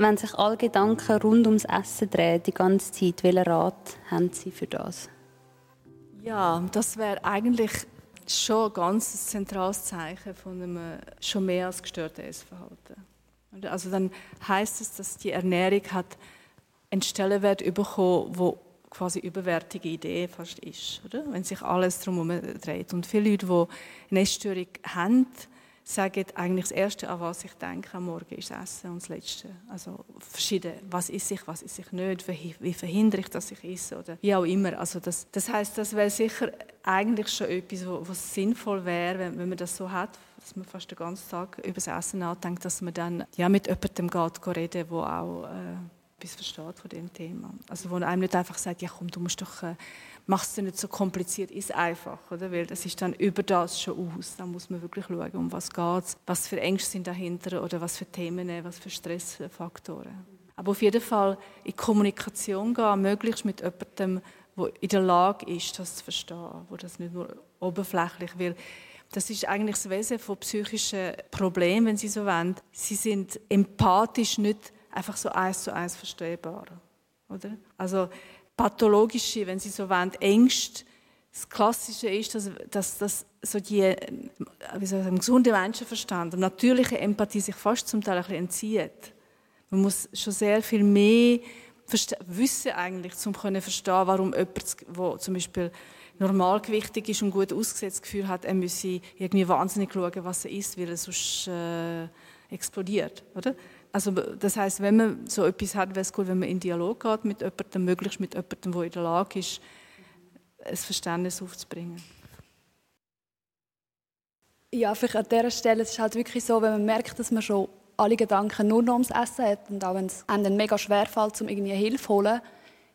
Wenn sich alle Gedanken rund ums Essen drehen, die ganze Zeit, welchen Rat haben Sie für das? Ja, das wäre eigentlich schon ein ganz zentrales Zeichen von einem schon mehr als gestörten Essverhalten. Also dann heißt es, dass die Ernährung hat einen Stellenwert bekommen, wo quasi überwertige Idee fast ist, oder? wenn sich alles darum dreht. Und viele Leute, die eine Essstörung haben, sagen eigentlich das Erste, an was ich denke am Morgen, ist das Essen und das Letzte. Also verschieden, was ist ich, was ist ich nicht, wie verhindere ich, dass ich esse oder wie auch immer. Also das, das heißt, das wäre sicher eigentlich schon etwas, was sinnvoll wäre, wenn, wenn man das so hat, dass man fast den ganzen Tag über das Essen nachdenkt, dass man dann ja, mit jemandem geht, reden, der auch äh, etwas versteht von dem Thema. Also wo einem nicht einfach sagt, ja komm, du musst doch, äh, mach es nicht so kompliziert, ist einfach, oder? Weil das ist dann über das schon aus. Da muss man wirklich schauen, um was geht was für Ängste sind dahinter oder was für Themen, was für Stressfaktoren. Aber auf jeden Fall in Kommunikation gehen, möglichst mit jemandem, der in der Lage ist, das zu verstehen, wo das nicht nur oberflächlich will. Das ist eigentlich das Wesen von psychischen Problemen, wenn Sie so wollen. Sie sind empathisch nicht einfach so eins zu eins verstehbar. Oder? Also pathologische, wenn Sie so wollen, Ängste. Das Klassische ist, dass, dass, dass so die wie soll ich sagen, gesunde Menschenverstand und natürliche Empathie sich fast zum Teil ein bisschen entzieht. Man muss schon sehr viel mehr wissen eigentlich, um zu verstehen, warum jemand, der zum Beispiel normalgewichtig ist und gut ausgesetzt das Gefühl hat, er müsse irgendwie wahnsinnig schauen, was er isst, weil er sonst äh, explodiert. Oder? Also das heißt, wenn man so etwas hat, wäre es gut, wenn man in Dialog geht mit jemandem, möglichst mit jemandem, der in der Lage ist, ein Verständnis aufzubringen. Ja, vielleicht an dieser Stelle ist es halt wirklich so, wenn man merkt, dass man schon alle Gedanken nur noch ums Essen hat und auch wenn es einem mega schwer fällt, um irgendwie Hilfe zu holen,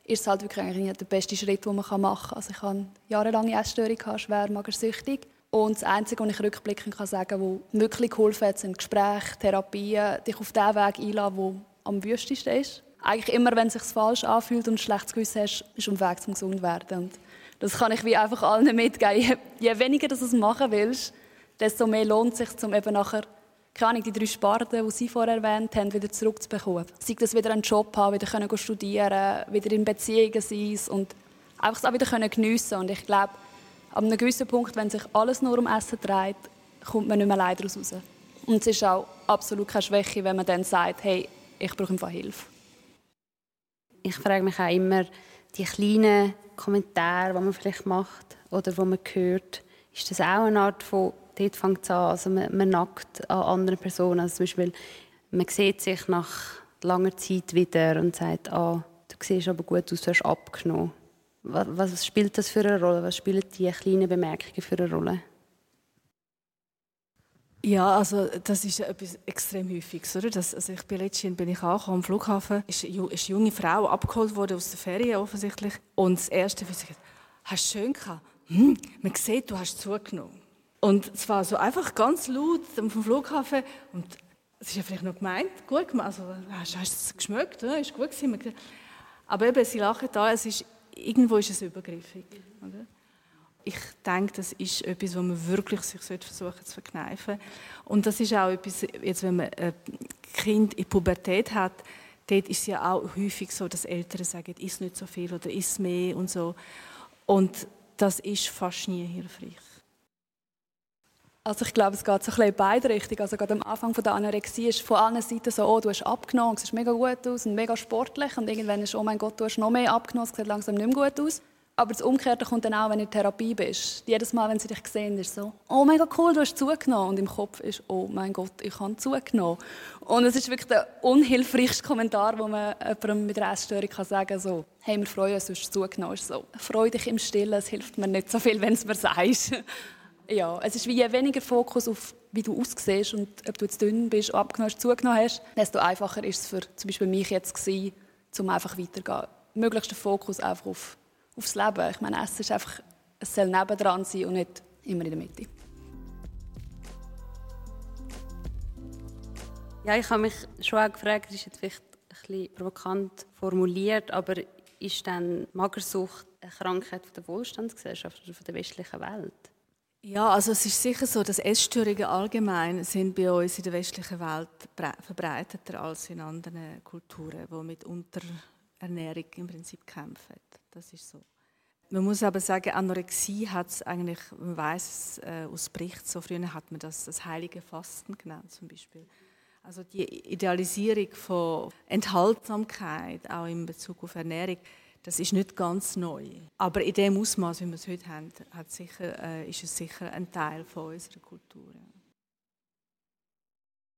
ist es halt wirklich eigentlich der beste Schritt, den man machen kann. Also ich habe jahrelange Essstörung, schwer magersüchtig und das Einzige, was ich rückblickend kann sagen kann, was wirklich geholfen hat, sind Gespräche, Therapien, dich auf den Weg einladen, der am wüstesten ist. Eigentlich immer, wenn es sich falsch anfühlt und ein schlechtes Gewissen hast, ist dem Weg zum Gesundwerden. Und das kann ich wie einfach allen mitgeben. Je, je weniger du es machen willst, desto mehr lohnt es sich, um eben nachher keine Ahnung, die drei Sparten, die Sie vorher erwähnt haben, wieder zurückzubekommen. Sei das wieder einen Job haben, wieder können studieren, wieder in Beziehungen sein und einfach es auch wieder geniessen Und ich glaube, Ab einem gewissen Punkt, wenn sich alles nur um Essen dreht, kommt man nicht mehr leider raus. Und es ist auch absolut keine Schwäche, wenn man dann sagt, hey, ich brauche einfach Hilfe. Ich frage mich auch immer, die kleinen Kommentare, die man vielleicht macht oder die man hört, ist das auch eine Art von, dort fängt es an, also man, man nackt an anderen Personen. Also zum Beispiel, man sieht sich nach langer Zeit wieder und sagt, ah, du siehst aber gut aus, du hast abgenommen. Was spielt das für eine Rolle? Was spielen die kleinen Bemerkungen für eine Rolle? Ja, also das ist etwas extrem Häufiges, oder? Das, also ich bin letztens bin ich auch am Flughafen, ist, ist eine junge Frau abgeholt worden aus der Ferien offensichtlich und das erste, was sie gesagt, hast du schön gehabt? Hm, man sieht, du hast zugenommen. Und es war so einfach ganz laut vom Flughafen und es ist ja vielleicht noch gemeint, gut gemacht, also hast, hast du es geschmeckt, oder? ist gut gewesen. Aber eben, sie lachen da, es ist irgendwo ist es übergriffig. Oder? Ich denke, das ist etwas, was man wirklich sich versuchen zu verkneifen. Und das ist auch etwas, jetzt, wenn man ein Kind in Pubertät hat, dort ist es ja auch häufig so, dass Eltern sagen, isst nicht so viel oder isst mehr und so. Und das ist fast nie hilfreich. Also ich glaube, es geht so ein bisschen in beide Richtungen. Also gerade am Anfang von der Anorexie ist von allen Seiten so, oh, du hast abgenommen, es sieht mega gut aus und mega sportlich. Und irgendwann ist, oh mein Gott, du hast noch mehr abgenommen, es sieht langsam nicht mehr gut aus. Aber das Umgekehrte kommt dann auch, wenn du in Therapie bist. Jedes Mal, wenn sie dich sehen, ist so, oh mega cool, du hast zugenommen. Und im Kopf ist, oh mein Gott, ich habe zugenommen. Und es ist wirklich der unhilfreichste Kommentar, den man jemandem mit einer Essstörung kann sagen kann, so, hey, wir freuen uns, du hast zugenommen. Ist so, freu dich im Stillen, es hilft mir nicht so viel, wenn es mir sagst. Ja, es ist wie je weniger Fokus auf, wie du aussiehst und ob du jetzt dünn bist, abgenommen hast, zugenommen hast, desto einfacher ist es für zum Beispiel mich jetzt gewesen, um einfach weiterzugehen. Möglichst Fokus einfach auf, aufs Leben. Ich meine, Essen ist einfach, es soll nebendran sein und nicht immer in der Mitte. Ja, ich habe mich schon auch gefragt, das ist jetzt vielleicht ein bisschen provokant formuliert, aber ist dann Magersucht eine Krankheit der Wohlstandsgesellschaft oder der westlichen Welt? Ja, also es ist sicher so, dass Essstörungen allgemein sind bei uns in der westlichen Welt verbreiteter als in anderen Kulturen, die mit Unterernährung im Prinzip kämpfen. Das ist so. Man muss aber sagen, Anorexie hat es eigentlich, man weiß es äh, aus Bericht, so früher hat man das das heilige Fasten genannt zum Beispiel. Also die Idealisierung von Enthaltsamkeit, auch in Bezug auf Ernährung, das ist nicht ganz neu. Aber in dem Ausmaß, wie wir es heute haben, hat sicher, äh, ist es sicher ein Teil von unserer Kultur.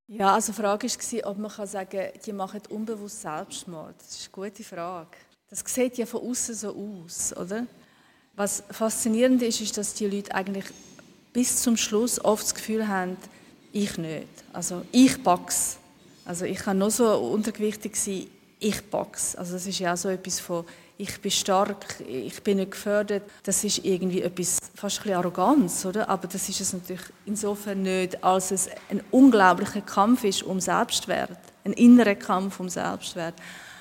Ja, also die Frage war, ob man sagen kann, die machen unbewusst Selbstmord. Das ist eine gute Frage. Das sieht ja von außen so aus, oder? Was faszinierend ist, ist, dass die Leute eigentlich bis zum Schluss oft das Gefühl haben, ich nicht. Also ich pack's. Also ich kann noch so untergewichtig sein, ich pack's. Also das ist ja auch so etwas von ich bin stark, ich bin nicht gefördert. Das ist irgendwie etwas, fast ein Arroganz, oder? Aber das ist es natürlich insofern nicht, als es ein unglaublicher Kampf ist um Selbstwert, ein innerer Kampf um Selbstwert.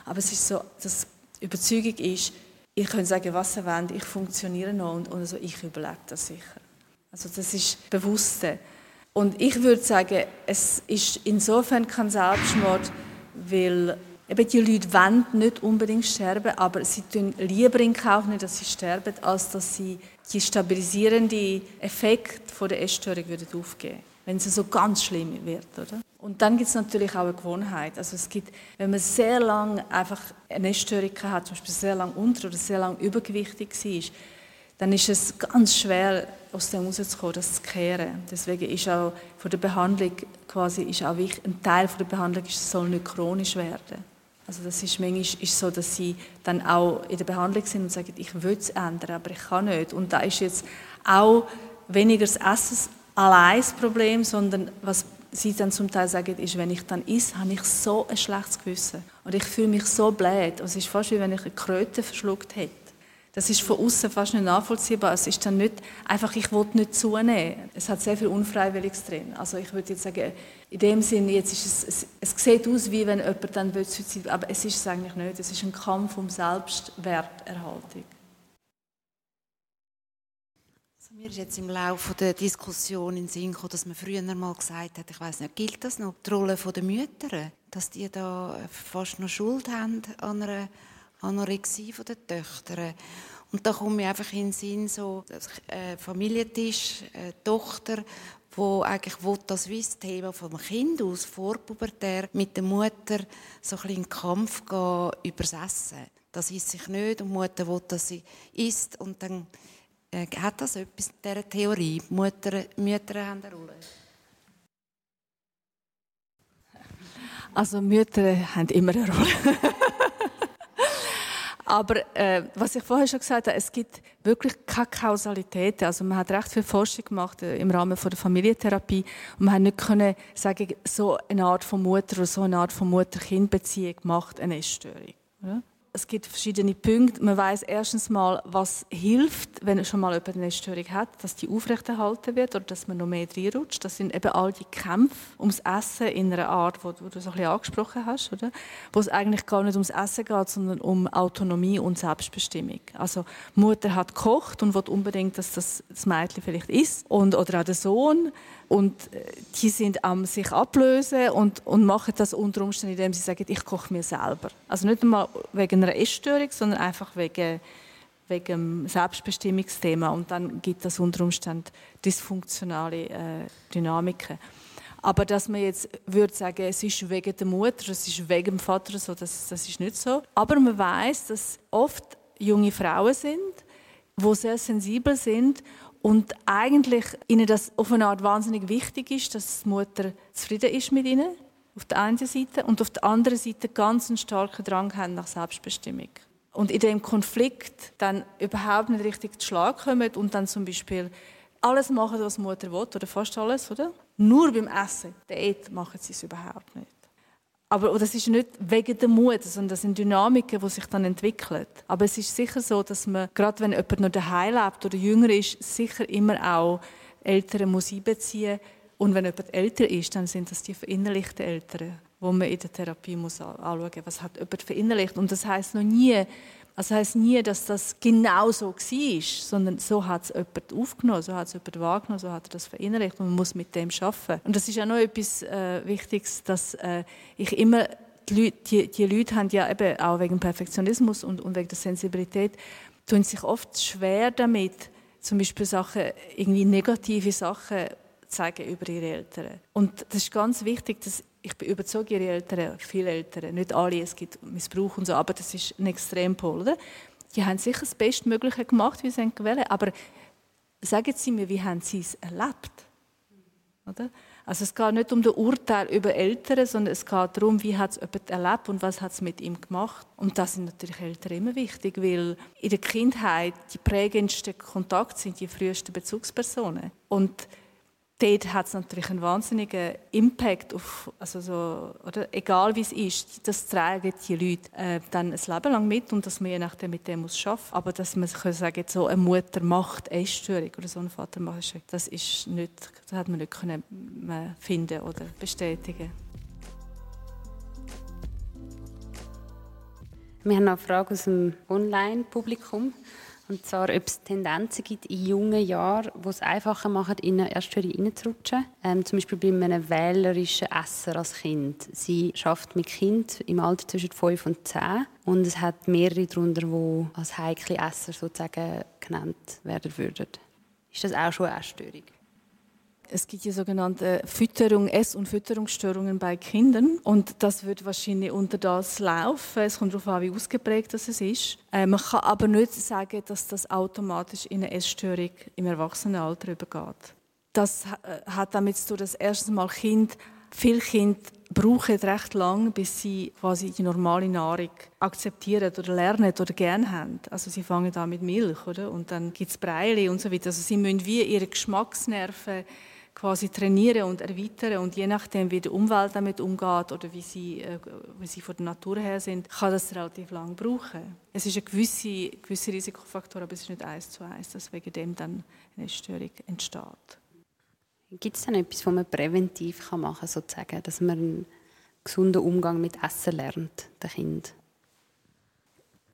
Aber es ist so, dass Überzeugung ist, ich kann sagen, was ihr wollt, ich funktioniere noch und, und also ich überlebe das sicher. Also das ist Bewusste. Und ich würde sagen, es ist insofern kein Selbstmord, weil Eben die Leute wollen nicht unbedingt sterben, aber sie tun lieber in Kauf nicht, dass sie sterben, als dass sie die stabilisierende Effekt der Essstörung würden aufgeben wenn sie so ganz schlimm wird. Oder? Und dann gibt es natürlich auch eine Gewohnheit. Also es gibt, wenn man sehr lange einfach eine Essstörung hat, zum Beispiel sehr lange unter- oder sehr lange übergewichtig war, dann ist es ganz schwer, aus dem rauszukommen, das zu kehren. Deswegen ist auch von der Behandlung quasi ist auch wichtig, ein Teil von der Behandlung ist, es soll nicht chronisch werden. Also das ist manchmal ist so, dass sie dann auch in der Behandlung sind und sagen, ich will es ändern, aber ich kann nicht. Und da ist jetzt auch weniger das Essen allein das Problem, sondern was sie dann zum Teil sagen, ist, wenn ich dann esse, habe ich so ein schlechtes Gewissen. Und ich fühle mich so blöd. Es ist fast wie wenn ich eine Kröte verschluckt hätte. Das ist von außen fast nicht nachvollziehbar. Es ist dann nicht einfach, ich will nicht zunehmen. Es hat sehr viel Unfreiwilliges drin. Also ich würde jetzt sagen, in dem Sinne, jetzt ist es, es, es sieht aus, wie wenn jemand dann Suizid aber es ist es eigentlich nicht. Es ist ein Kampf um Selbstwerterhaltung. Also mir ist jetzt im Laufe der Diskussion in den Sinn gekommen, dass man früher mal gesagt hat, ich weiß nicht, gilt das noch, die Rolle der Mütter, dass die da fast noch Schuld haben an einer Anorexie der Töchter. Und da komme ich einfach in den Sinn, so äh, Familientisch, äh, Tochter, wo eigentlich will, das Thema vom Kind aus, vorpubertär, mit der Mutter so ein bisschen in Kampf gehen über das Essen. Das isst sich nicht und die Mutter will, dass sie isst und dann äh, hat das etwas mit dieser Theorie. Mutter, Mütter haben eine Rolle. Also Mütter haben immer eine Rolle. Aber äh, was ich vorher schon gesagt habe, es gibt wirklich keine Kausalität. Also man hat recht viel Forschung gemacht äh, im Rahmen von der Familientherapie und man hat nicht können sagen, so eine Art von Mutter oder so eine Art von Mutter-Kind-Beziehung macht eine Essstörung. Oder? Es gibt verschiedene Punkte. Man weiß erstens mal, was hilft, wenn schon mal jemand eine Störung hat, dass die aufrechterhalten wird oder dass man noch mehr reinrutscht. Das sind eben all die Kämpfe ums Essen in einer Art, wo, du so ein bisschen angesprochen hast, oder? Wo es eigentlich gar nicht ums Essen geht, sondern um Autonomie und Selbstbestimmung. Also Mutter hat gekocht und will unbedingt, dass das, das Mädchen vielleicht isst und oder auch der Sohn und äh, die sind am sich ablösen und, und machen das unter Umständen, indem sie sagen, ich koche mir selber. Also nicht einmal wegen einer Essstörung, sondern einfach wegen, wegen dem Selbstbestimmungsthema. Und dann gibt das unter Umständen dysfunktionale äh, Dynamiken. Aber dass man jetzt würde sagen, es ist wegen der Mutter, es ist wegen dem Vater so, das, das ist nicht so. Aber man weiß, dass oft junge Frauen sind, wo sehr sensibel sind und eigentlich ihnen das auf eine Art wahnsinnig wichtig ist, dass die Mutter zufrieden ist mit ihnen, auf der einen Seite, und auf der anderen Seite ganz einen starken Drang haben nach Selbstbestimmung. Und in dem Konflikt dann überhaupt nicht richtig zu Schlag kommen und dann zum Beispiel alles machen, was die Mutter will, oder fast alles, oder? Nur beim Essen, dort machen sie es überhaupt nicht. Aber das ist nicht wegen der Mut, sondern das sind Dynamiken, die sich dann entwickeln. Aber es ist sicher so, dass man, gerade wenn jemand noch daheim lebt oder jünger ist, sicher immer auch Eltern muss einbeziehen Und wenn jemand älter ist, dann sind das die verinnerlichten Eltern, wo man in der Therapie muss anschauen muss, was hat jemand verinnerlicht. Und das heißt noch nie, Also heißt nie, dass das genau so war, sondern so hat es jemand aufgenommen, so hat es jemand wahrgenommen, so hat er das verinnerlicht und man muss mit dem arbeiten. Und das ist auch noch etwas äh, Wichtiges, dass äh, ich immer die Leute, die, die Leute haben ja eben auch wegen Perfektionismus und, und wegen der Sensibilität tun sich oft schwer damit, zum Beispiel Sachen, irgendwie negative Sachen zeigen über ihre Eltern. Und das ist ganz wichtig, dass ich bin überzeugt, ihre Eltern, viele Eltern, nicht alle, es gibt Missbrauch und so, aber das ist ein Extrempol, oder? Die haben sicher das Bestmögliche gemacht, wie sie wollen, aber sagen Sie mir, wie haben Sie es erlebt? Oder? Also es geht nicht um das Urteil über Eltern, sondern es geht darum, wie hat es jemand erlebt und was hat es mit ihm gemacht. Und das sind natürlich Eltern immer wichtig, weil in der Kindheit die prägendsten Kontakte sind die frühesten Bezugspersonen. Und dort hat es natürlich einen wahnsinnigen Impact auf, also so, oder egal wie es ist, das tragen die Leute äh, dann ein Leben lang mit und dass man je nachdem mit dem muss schaffen. Aber dass man kann sagen, so eine Mutter macht Essstörung oder so ein Vater macht Essstörung, das ist nicht, das hat man nicht können äh, finden oder bestätigen. Wir haben noch eine Frage aus dem Online-Publikum. Und zwar, ob es Tendenzen gibt in jungen Jahren, die es einfacher machen, in eine Erstörung reinzurutschen. Ähm, zum Beispiel bei einem wählerischen Esser als Kind. Sie schafft mit Kind im Alter zwischen 5 und 10 und es hat mehrere darunter, die als heikle Esser sozusagen genannt werden würden. Ist das auch schon eine Essstörung? Es gibt die sogenannte Fütterung, Ess- und Fütterungsstörungen bei Kindern. Und das wird wahrscheinlich unter das laufen. Es kommt darauf an, wie ausgeprägt das ist. Äh, man kann aber nicht sagen, dass das automatisch in eine Essstörung im Erwachsenenalter übergeht. Das äh, hat damit zu tun, dass erstens mal Kind, viele Kinder brauchen recht lang, bis sie quasi die normale Nahrung akzeptieren oder lernen oder gerne haben. Also sie fangen an mit Milch, oder? Und dann gibt es Breili und so weiter. Also sie müssen wie ihre Geschmacksnerven quasi trainieren und erweitern und je nachdem, wie die Umwelt damit umgeht oder wie sie, äh, wie sie von der Natur her sind, kann das relativ lang brauchen. Es ist ein gewisser gewisse Risikofaktor, aber es ist nicht eins zu eins, dass wegen dem dann eine Störung entsteht. Gibt es denn etwas, was man präventiv machen kann, sozusagen, dass man einen gesunden Umgang mit Essen lernt, der Kind?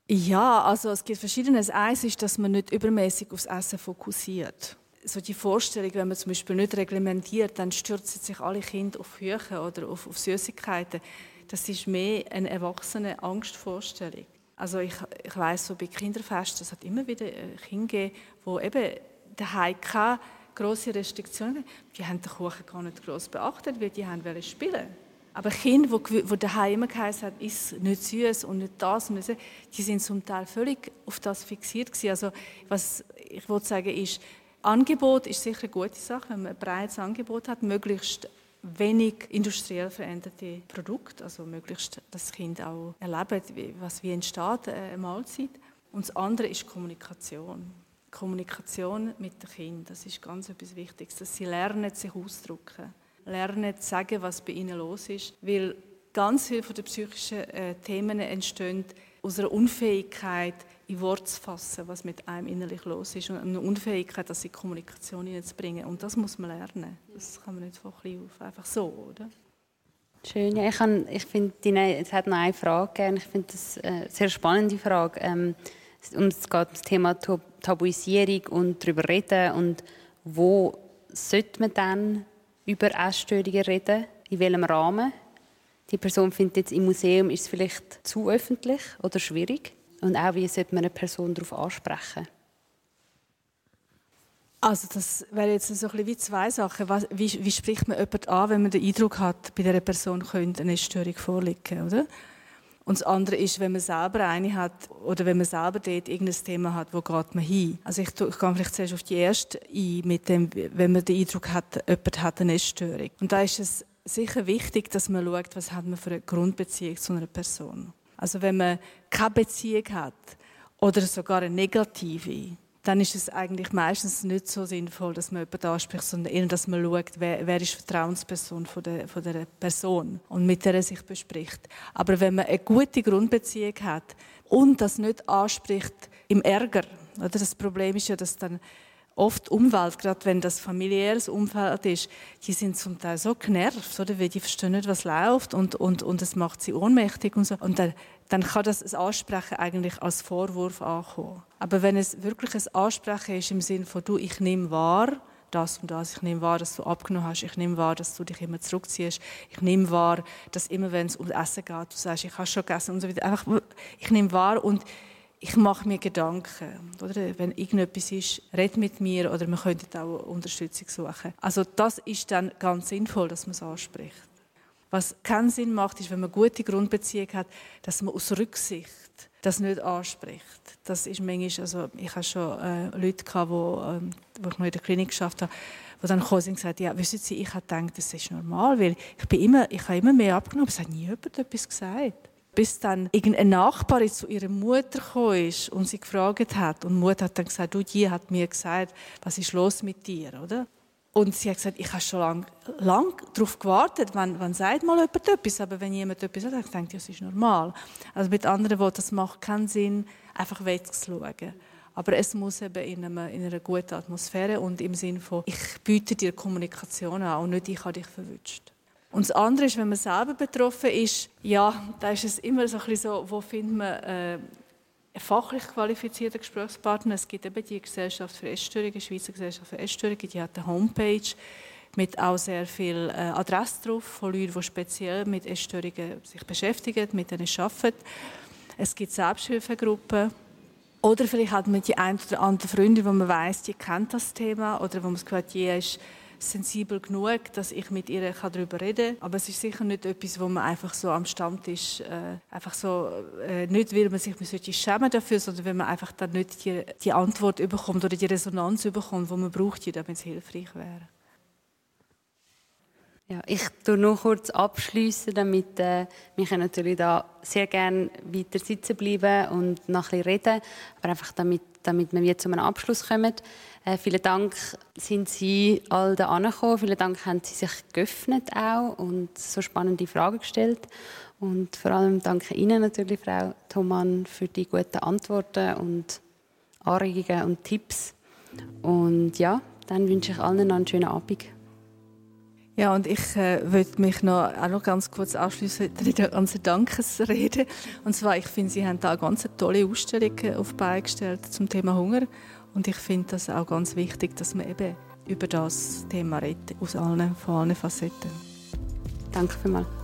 Ja, also es gibt verschiedenes. Eins ist, dass man nicht übermäßig aufs Essen fokussiert so die Vorstellung, wenn man zum Beispiel nicht reglementiert, dann stürzen sich alle Kinder auf Küchen oder auf, auf Süßigkeiten. Das ist mehr eine erwachsene Angstvorstellung. Also ich, ich weiß so bei Kinderfesten, es hat immer wieder Kinder gegeben, die eben daheim keine grosse Restriktionen Die haben den Kuchen gar nicht groß beachtet, weil die haben spielen aber Kinder, die daheim immer geheißen haben, ist nicht süß und nicht das und nicht die sind zum Teil völlig auf das fixiert gewesen. Also was ich wollte sagen ist, Angebot ist sicher eine gute Sache, wenn man ein breites Angebot hat, möglichst wenig industriell veränderte Produkte, also möglichst das Kind auch erlebt, was wie entsteht äh, eine Mahlzeit. Und das andere ist Kommunikation. Kommunikation mit dem Kind, das ist ganz etwas Wichtiges, dass sie lernen, sich auszudrücken, lernen zu sagen, was bei ihnen los ist, weil ganz viele von den psychischen äh, Themen entstehen aus einer Unfähigkeit, in Worte zu fassen, was mit einem innerlich los ist und eine Unfähigkeit, das in Kommunikation hineinzubringen. Und das muss man lernen. Das kann man nicht von klein auf einfach so, oder? Schön. Ja, ich, ich finde, es hat noch eine Frage gegeben. Ich finde das eine sehr spannende Frage. Ähm, es geht um das Thema Tabuisierung und darüber reden und wo sollte man dann über Essstörungen reden? In welchem Rahmen? Die Person findet jetzt im Museum ist es vielleicht zu öffentlich oder schwierig. Und auch, wie sollte man eine Person darauf ansprechen? Also das wäre jetzt so ein bisschen wie zwei Sachen. Wie, wie spricht man jemanden an, wenn man den Eindruck hat, bei dieser Person könnte eine Störung vorliegen, oder? Und das andere ist, wenn man selber eine hat oder wenn man selber dort irgendein Thema hat, wo geht man hin? Also ich, ich gehe vielleicht zuerst auf die erste ein, mit dem, wenn man den Eindruck hat, jemand hat eine Essstörung. Und da ist es sicher wichtig, dass man schaut, was hat man für eine Grundbeziehung zu einer Person. Also wenn man keine Beziehung hat oder sogar eine negative, dann ist es eigentlich meistens nicht so sinnvoll, dass man jemanden anspricht, sondern eher, dass man schaut, wer, wer ist die Vertrauensperson von der, von der Person und mit der er sich bespricht. Aber wenn man eine gute Grundbeziehung hat und das nicht anspricht im Ärger, oder das Problem ist ja, dass dann oft Umwelt, gerade wenn das familiäres Umfeld ist, die sind zum Teil so genervt, oder? Weil die verstehen nicht, was läuft und, und, und es macht sie ohnmächtig und so. Und dann, dann kann das ein Ansprechen eigentlich als Vorwurf ankommen. Aber wenn es wirklich ein Ansprechen ist im Sinne von, du, ich nehme wahr, das und das. Ich nehme wahr, dass du abgenommen hast. Ich nehme wahr, dass du dich immer zurückziehst. Ich nehme wahr, dass immer, wenn es um Essen geht, du sagst, ich habe schon gegessen und so weiter. Einfach, ich nehme wahr und ich mache mir Gedanken. Oder? Wenn irgendetwas ist, red mit mir oder man könnte auch Unterstützung suchen. Also das ist dann ganz sinnvoll, dass man es anspricht. Was keinen Sinn macht, ist, wenn man gute Grundbeziehung hat, dass man aus Rücksicht das nicht anspricht. Das ist manchmal, also ich habe schon äh, Leute gehabt, wo, ähm, wo ich noch in der Klinik geschafft habe, die dann sind und gesagt ja, wissen Sie, ich habe gedacht, das ist normal, weil ich bin immer, ich habe immer mehr abgenommen, es hat nie jemand etwas gesagt bis dann irgendeine Nachbarin zu ihrer Mutter gekommen ist und sie gefragt hat und die Mutter hat dann gesagt, du, die hat mir gesagt, was ist los mit dir, oder? Und sie hat gesagt, ich habe schon lange lang darauf gewartet, wann, wann sagt mal jemand etwas, aber wenn jemand etwas sagt, dann denke ich, das ist normal. Also mit anderen Worten, das macht keinen Sinn, einfach wegzuschauen. Aber es muss eben in, einem, in einer guten Atmosphäre und im Sinne von, ich biete dir Kommunikation an und nicht ich habe dich verwünscht. Und das andere ist, wenn man selber betroffen ist, ja, da ist es immer so ein so, wo findet man äh, einen fachlich qualifizierten Gesprächspartner. Es gibt eben die Gesellschaft für Essstörungen, die Schweizer Gesellschaft für Essstörungen, die hat eine Homepage mit auch sehr viel äh, Adresse drauf von Leuten, die speziell mit Essstörungen sich beschäftigen, mit denen arbeiten. Es gibt Selbsthilfegruppen. Oder vielleicht hat man die ein oder andere Freundin, wo man weiß, die kennt das Thema oder wo man Gefühl hat, die ist sensibel genug, dass ich mit ihr darüber reden kann. Aber es ist sicher nicht etwas, wo man einfach so am Stammtisch äh, einfach so äh, nicht, weil man sich man sollte schämen dafür, sondern wenn man einfach dann nicht die, die Antwort bekommt oder die Resonanz bekommt, die man braucht, damit es hilfreich wäre. Ja, ich tue noch kurz abschließen, damit äh, wir natürlich da sehr gerne weiter sitzen bleiben und noch ein bisschen reden, aber einfach damit, damit wir jetzt zu einem Abschluss kommen. Äh, vielen Dank sind Sie all da angekommen. Vielen Dank haben Sie sich geöffnet auch und so spannende Fragen gestellt. Und vor allem danke Ihnen natürlich, Frau Thomann, für die guten Antworten und Anregungen und Tipps. Und ja, dann wünsche ich allen noch einen schönen Abend. Ja, und ich äh, würde mich noch, auch noch ganz kurz anschließen an ganzen Dankesrede. Und zwar, ich finde, Sie haben da eine ganz tolle Ausstellung äh, auf beigestellt zum Thema Hunger. Und ich finde das auch ganz wichtig, dass man eben über das Thema redet, aus allen, von allen Facetten. Danke vielmals.